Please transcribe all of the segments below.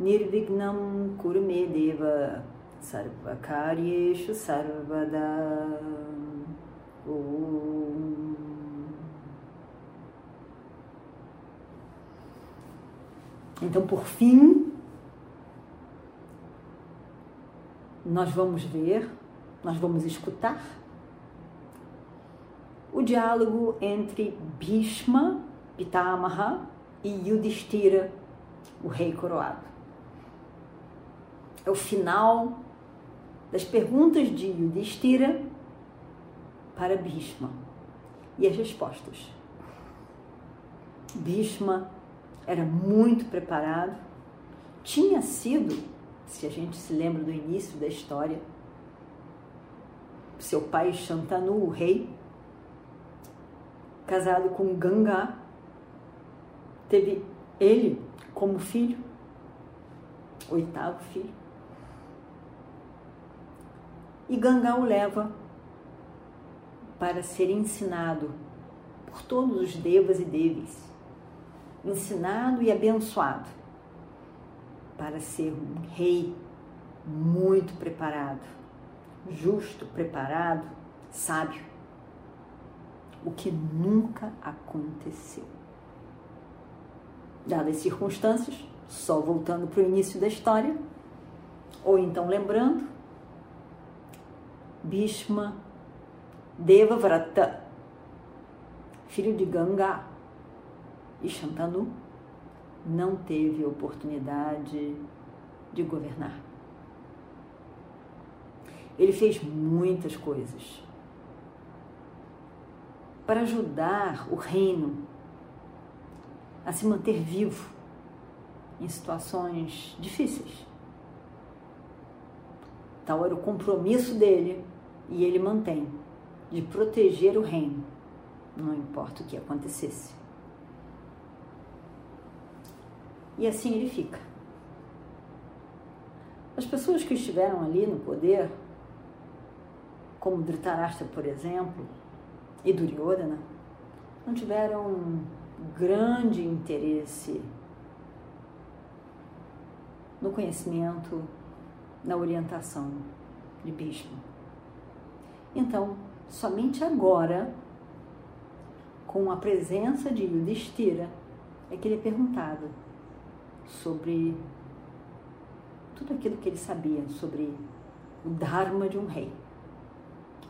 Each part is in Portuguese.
Nirvignam Kurmedeva Sarvakaryeshu Sarvada Om Então, por fim, nós vamos ver, nós vamos escutar o diálogo entre Bhishma, Pitamaha e Yudhishthira, o rei coroado. É o final das perguntas de Yudhishthira para Bhishma e as respostas. Bhishma era muito preparado, tinha sido, se a gente se lembra do início da história, seu pai Shantanu, o rei, casado com Ganga, teve ele como filho, oitavo filho. E Ganga o leva para ser ensinado por todos os devas e devis ensinado e abençoado para ser um rei muito preparado, justo, preparado, sábio. O que nunca aconteceu. Dadas as circunstâncias, só voltando para o início da história, ou então lembrando, Bhishma Devavrata, filho de Ganga, e Shantanu não teve oportunidade de governar. Ele fez muitas coisas para ajudar o reino a se manter vivo em situações difíceis. Tal era o compromisso dele e ele mantém de proteger o reino, não importa o que acontecesse. E assim ele fica. As pessoas que estiveram ali no poder, como Dhritarashtra, por exemplo, e Duryodhana, não tiveram grande interesse no conhecimento, na orientação de Bhishma. Então, somente agora, com a presença de Yudhishthira, é que ele é perguntado sobre tudo aquilo que ele sabia sobre o Dharma de um rei.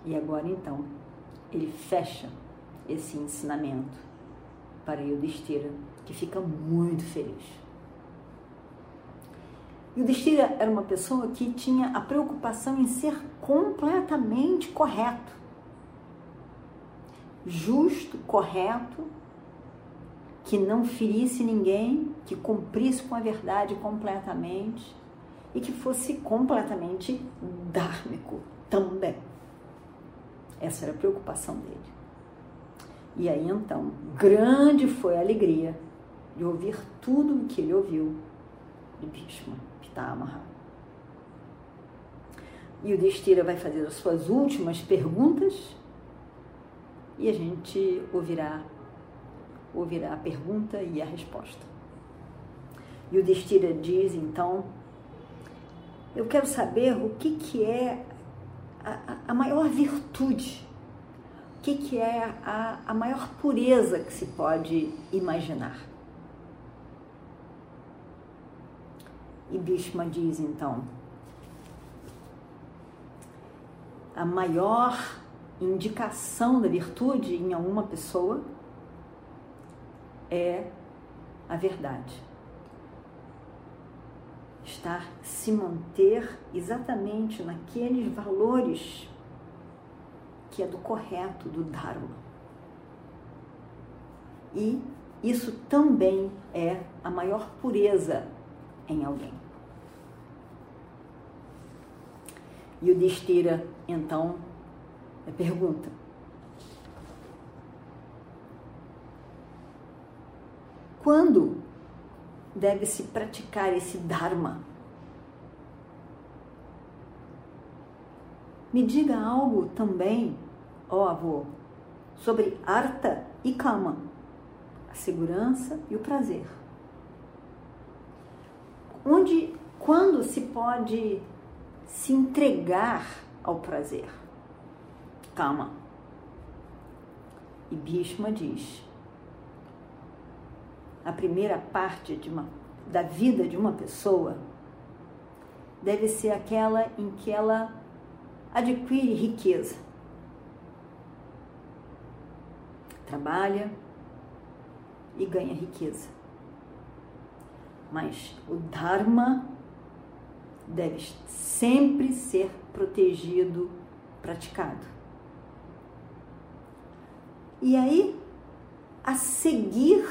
E agora então ele fecha esse ensinamento para Yudhishthira, que fica muito feliz. Yudhishthira era uma pessoa que tinha a preocupação em ser completamente correto. Justo, correto, que não ferisse ninguém, que cumprisse com a verdade completamente e que fosse completamente dármico também. Essa era a preocupação dele. E aí então, grande foi a alegria de ouvir tudo o que ele ouviu de Bhishma E o Destira vai fazer as suas últimas perguntas e a gente ouvirá ouvirá a pergunta e a resposta. E o Destira diz então: Eu quero saber o que, que é a, a maior virtude, o que, que é a, a maior pureza que se pode imaginar. E Bhishma diz então: a maior indicação da virtude em alguma pessoa é a verdade. Estar, se manter exatamente naqueles valores que é do correto, do Dharma. E isso também é a maior pureza em alguém. E o Destira, então, pergunta: Quando deve-se praticar esse Dharma? Me diga algo também, ó avô, sobre Arta e Kama, a segurança e o prazer. Onde, quando se pode se entregar ao prazer? Kama. E Bhishma diz: a primeira parte de uma, da vida de uma pessoa deve ser aquela em que ela adquire riqueza. Trabalha e ganha riqueza. Mas o Dharma deve sempre ser protegido, praticado. E aí, a seguir,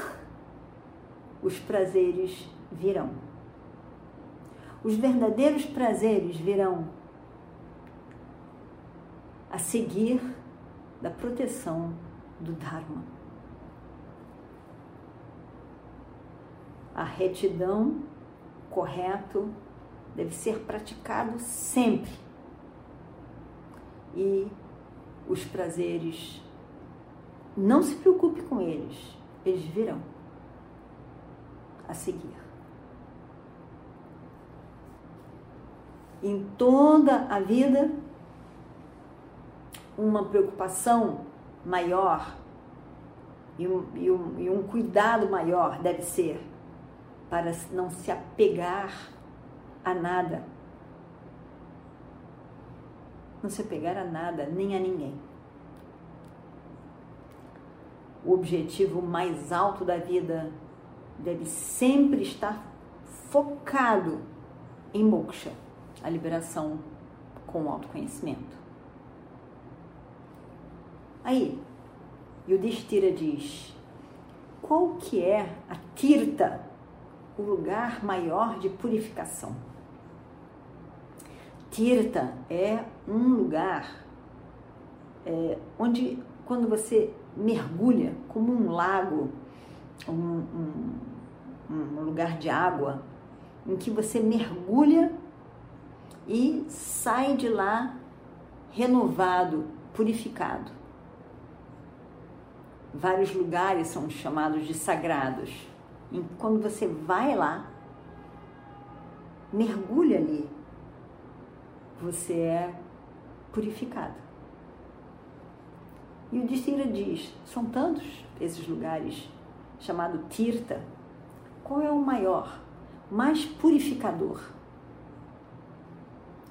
os prazeres virão. Os verdadeiros prazeres virão a seguir da proteção do Dharma. A retidão, correto, deve ser praticado sempre. E os prazeres, não se preocupe com eles, eles virão a seguir. Em toda a vida, uma preocupação maior e um, e um, e um cuidado maior deve ser para não se apegar a nada. Não se apegar a nada, nem a ninguém. O objetivo mais alto da vida deve sempre estar focado em moksha, a liberação com o autoconhecimento. Aí, Yudhishthira diz, qual que é a tirta, o lugar maior de purificação? Tirta é um lugar é, onde, quando você mergulha, como um lago, um, um, um lugar de água, em que você mergulha e sai de lá renovado, purificado. Vários lugares são chamados de sagrados. E quando você vai lá, mergulha ali, você é purificado. E o Distira diz: são tantos esses lugares chamado Tirta, qual é o maior, mais purificador?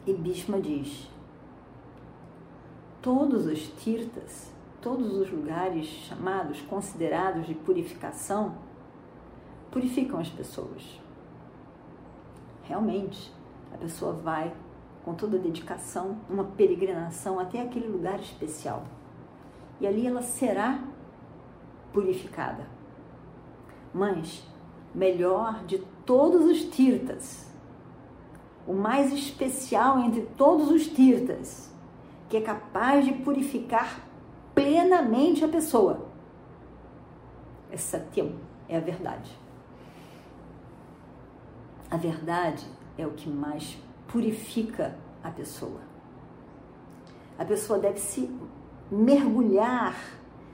E Bhishma diz: todos os Tirtas, todos os lugares chamados, considerados de purificação, purificam as pessoas. Realmente, a pessoa vai com toda dedicação, uma peregrinação até aquele lugar especial. E ali ela será purificada. Mas, melhor de todos os tirtas, o mais especial entre todos os tirtas, que é capaz de purificar plenamente a pessoa. É Satyam, é a verdade. A verdade é o que mais purifica a pessoa. A pessoa deve se mergulhar,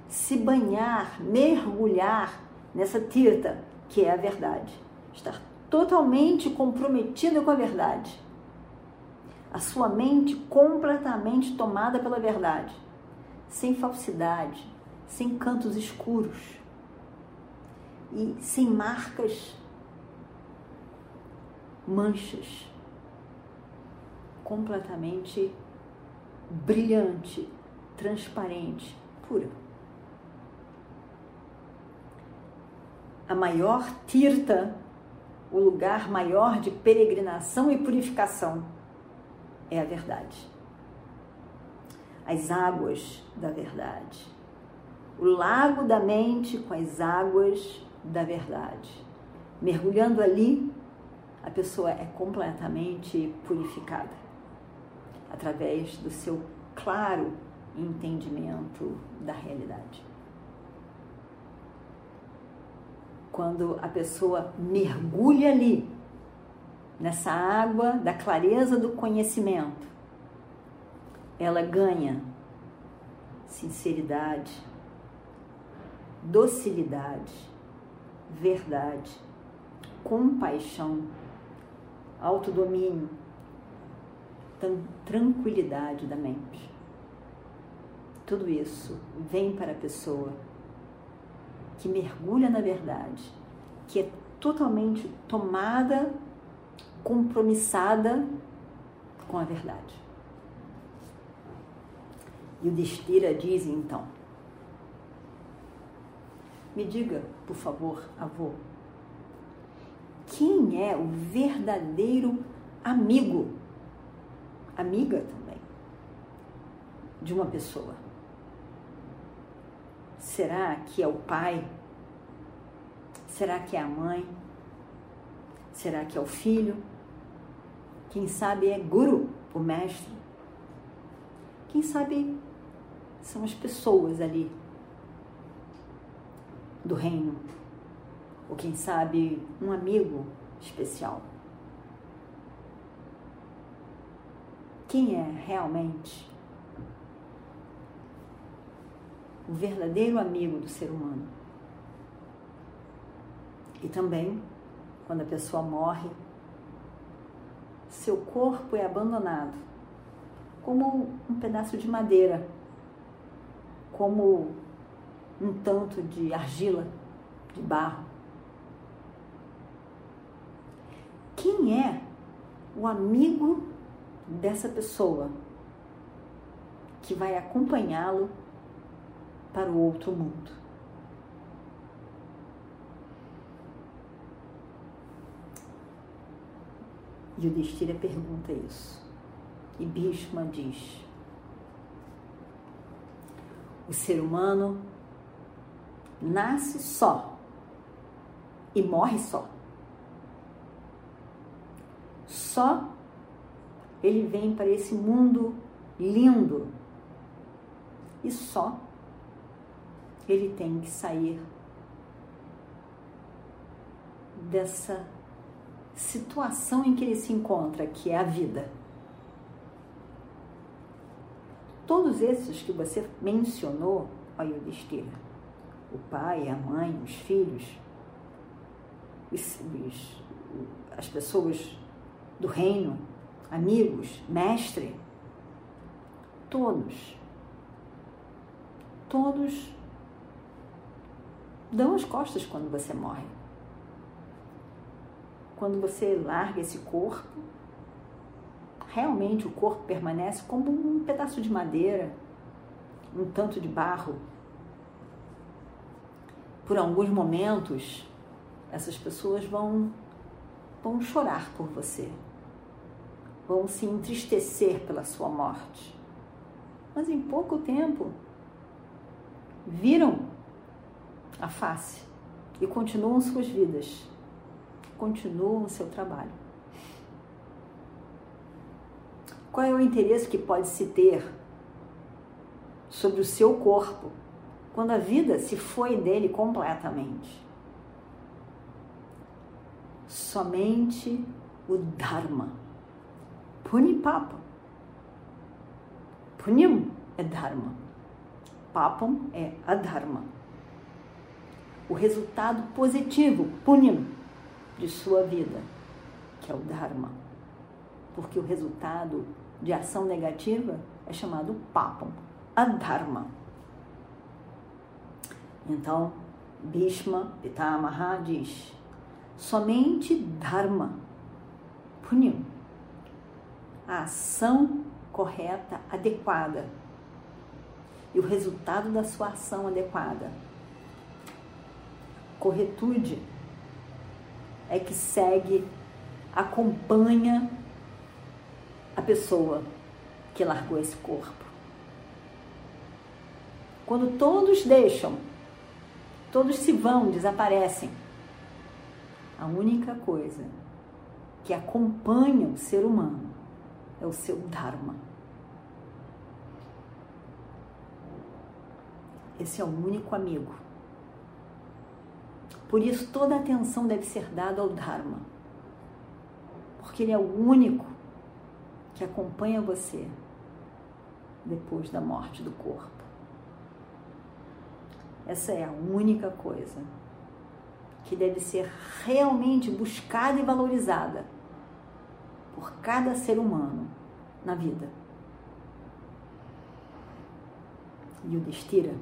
se banhar, mergulhar nessa tirta que é a verdade. Estar totalmente comprometida com a verdade. A sua mente completamente tomada pela verdade, sem falsidade, sem cantos escuros e sem marcas, manchas. Completamente brilhante, transparente, pura. a maior tirta, o lugar maior de peregrinação e purificação é a verdade. As águas da verdade. O lago da mente com as águas da verdade. Mergulhando ali, a pessoa é completamente purificada. Através do seu claro entendimento da realidade. Quando a pessoa mergulha ali, nessa água da clareza do conhecimento, ela ganha sinceridade, docilidade, verdade, compaixão, autodomínio, tranquilidade da mente. Tudo isso vem para a pessoa que mergulha na verdade, que é totalmente tomada, compromissada com a verdade. E o Destira diz então: Me diga, por favor, avô, quem é o verdadeiro amigo, amiga também, de uma pessoa? Será que é o pai? Será que é a mãe? Será que é o filho? Quem sabe é guru, o mestre? Quem sabe são as pessoas ali do reino? Ou quem sabe um amigo especial? Quem é realmente o verdadeiro amigo do ser humano. E também, quando a pessoa morre, seu corpo é abandonado como um pedaço de madeira, como um tanto de argila, de barro. Quem é o amigo dessa pessoa que vai acompanhá-lo para o outro mundo. E o Destira pergunta isso. E Bhishma diz: o ser humano nasce só e morre só. Só ele vem para esse mundo lindo e só ele tem que sair dessa situação em que ele se encontra, que é a vida. Todos esses que você mencionou, ó Yudhishthira, o pai, a mãe, os filhos, os, os, as pessoas do reino, amigos, mestre, todos, todos dão as costas quando você morre. Quando você larga esse corpo, realmente o corpo permanece como um pedaço de madeira, um tanto de barro. Por alguns momentos, essas pessoas vão, vão chorar por você, vão se entristecer pela sua morte. Mas em pouco tempo, viram a face e continuam suas vidas, continuam o seu trabalho. Qual é o interesse que pode se ter sobre o seu corpo quando a vida se foi dele completamente? Somente o Dharma. Punipapa. Punyam é Dharma. Papam é Adharma o resultado positivo, punim, de sua vida, que é o Dharma. Porque o resultado de ação negativa é chamado papam, adharma. Então, Bhishma Pitamaha diz: somente Dharma, punim, a ação correta, adequada, e o resultado da sua ação adequada corretude é que segue, acompanha a pessoa que largou esse corpo. Quando todos deixam, todos se vão, desaparecem, a única coisa que acompanha o ser humano é o seu Dharma. Esse é o único amigo. Por isso, toda atenção deve ser dada ao Dharma, porque ele é o único que acompanha você depois da morte do corpo. Essa é a única coisa que deve ser realmente buscada e valorizada por cada ser humano na vida. E o Destira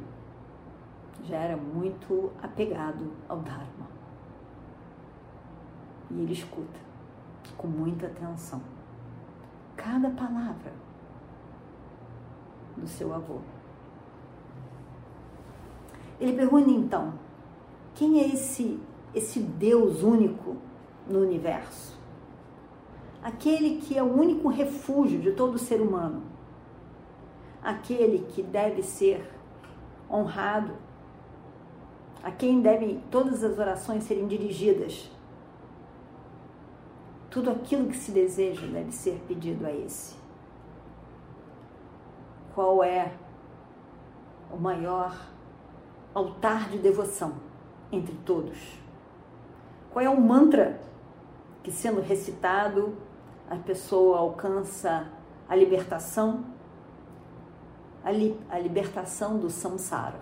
já era muito apegado ao Dharma. E ele escuta com muita atenção cada palavra do seu avô. Ele pergunta então: quem é esse esse Deus único no universo? Aquele que é o único refúgio de todo ser humano. Aquele que deve ser honrado, a quem devem todas as orações serem dirigidas. Tudo aquilo que se deseja deve ser pedido a esse. Qual é o maior altar de devoção entre todos? Qual é o mantra que, sendo recitado, a pessoa alcança a libertação? A, li a libertação do samsara.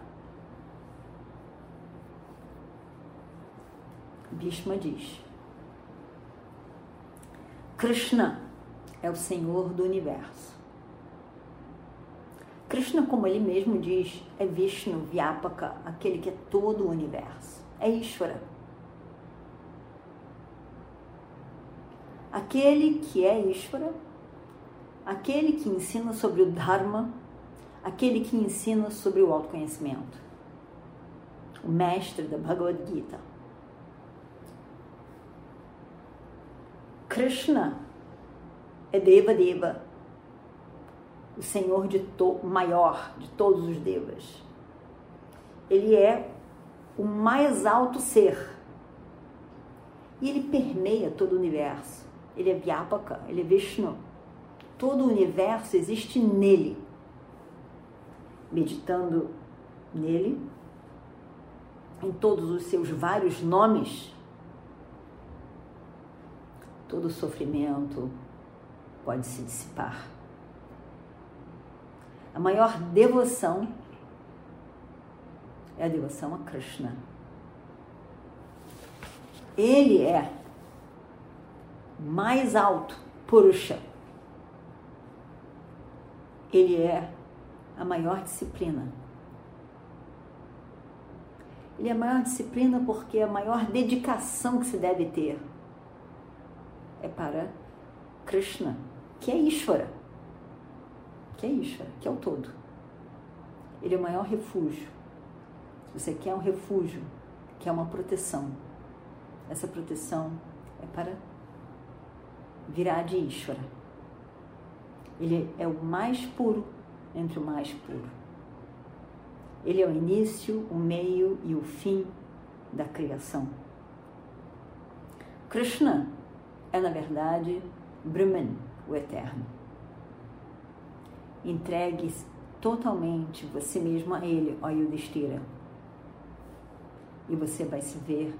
Bhishma diz: Krishna é o Senhor do universo. Krishna, como ele mesmo diz, é Vishnu, Vyapaka, aquele que é todo o universo. É Ishvara. Aquele que é Ishvara, aquele que ensina sobre o Dharma, aquele que ensina sobre o autoconhecimento. O mestre da Bhagavad Gita. Krishna é Deva Deva, o Senhor de to, maior de todos os devas. Ele é o mais alto ser. E ele permeia todo o universo. Ele é Vyapaka, ele é Vishnu. Todo o universo existe nele. Meditando nele, em todos os seus vários nomes, todo sofrimento pode se dissipar. A maior devoção é a devoção a Krishna. Ele é mais alto, Purusha. Ele é a maior disciplina. Ele é a maior disciplina porque a maior dedicação que se deve ter é para Krishna, que é Ishvara, que é Ishvara, que é o todo. Ele é o maior refúgio. Se você quer um refúgio, quer uma proteção, essa proteção é para virar de Ishvara. Ele é o mais puro entre o mais puro. Ele é o início, o meio e o fim da criação. Krishna é, na verdade, Brahman, o Eterno. Entregue totalmente você mesmo a Ele, ó Yudhishthira. E você vai se ver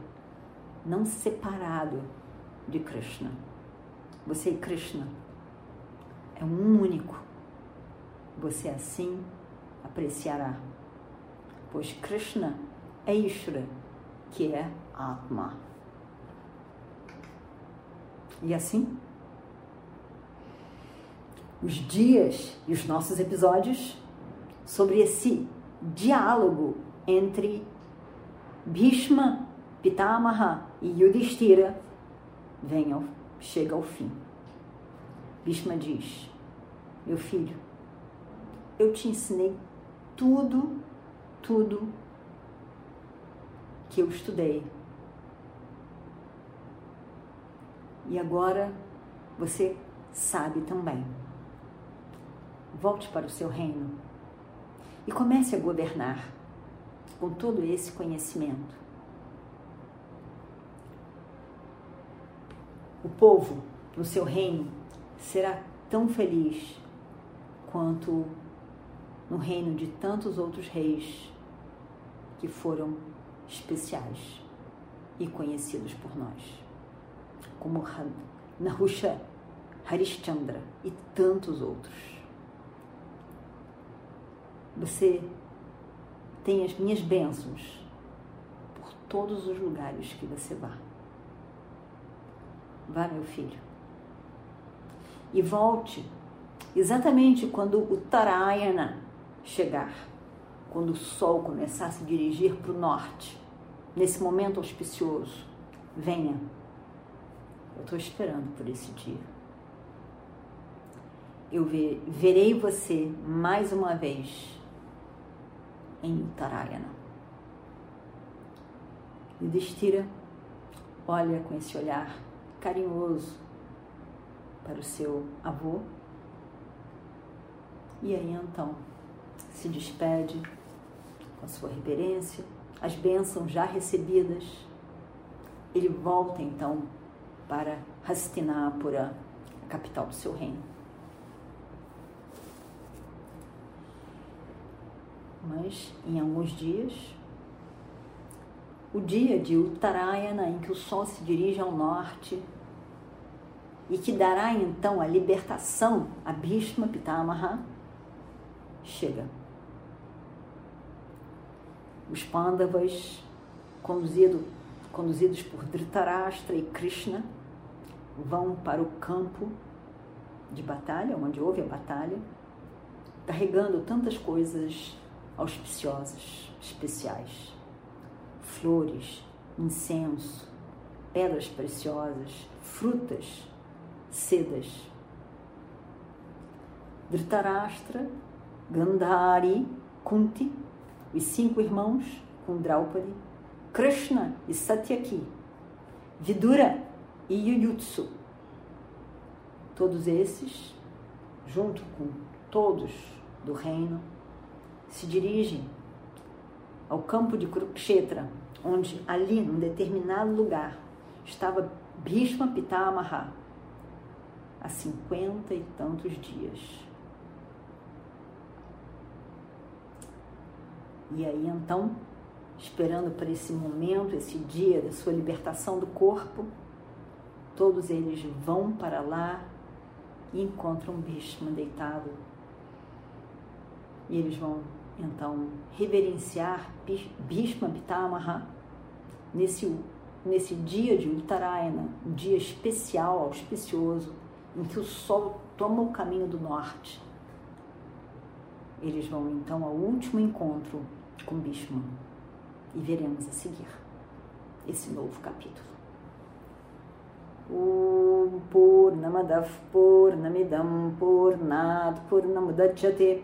não separado de Krishna. Você e Krishna é um único. Você assim apreciará. Pois Krishna é Ishvara, que é Atma. E assim, os dias e os nossos episódios sobre esse diálogo entre Bhishma, Pitamaha e Yudhishthira vem ao, chega ao fim. Bhishma diz: Meu filho, eu te ensinei tudo, tudo que eu estudei E agora você sabe também. Volte para o seu reino e comece a governar com todo esse conhecimento. O povo no seu reino será tão feliz quanto no reino de tantos outros reis que foram especiais e conhecidos por nós, como Nahusha, Harishchandra e tantos outros. Você tem as minhas bênçãos por todos os lugares que você vá. Vá, meu filho. E volte exatamente quando o Tarayana chegar, quando o sol começar a se dirigir para o norte, nesse momento auspicioso. Venha. Eu estou esperando por esse dia. Eu verei você mais uma vez em Uttarayana. Yudhishthira olha com esse olhar carinhoso para o seu avô e aí então se despede com a sua reverência, as bênçãos já recebidas. Ele volta então para Hastinapura, a capital do seu reino. Mas em alguns dias, o dia de Uttarayana, em que o sol se dirige ao norte e que dará então a libertação a Bhishma Pitamaha, chega. Os Pandavas, conduzido, conduzidos por Dhritarashtra e Krishna, vão para o campo de batalha, onde houve a batalha, carregando tantas coisas auspiciosas, especiais. Flores, incenso, pedras preciosas, frutas, sedas. Dhritarashtra, Gandhari, Kunti, os cinco irmãos com Draupadi, Krishna e Satyaki, Vidura e Yuyutsu. Todos esses, junto com todos do reino, se dirigem ao campo de Kurukshetra, onde ali, num determinado lugar, estava Bhishma Pitamaha há cinquenta e tantos dias. E aí então, esperando por esse momento, esse dia da sua libertação do corpo, todos eles vão para lá e encontram Bhishma deitado. E eles vão então reverenciar Bhishma Pitamaha nesse, nesse dia de Uttarayana, um dia especial, auspicioso, em que o sol toma o caminho do norte. Eles vão então ao último encontro com Bhishma e veremos a seguir esse novo capítulo. Om Purnamadav Purnamidam Purnat Purnamudachyate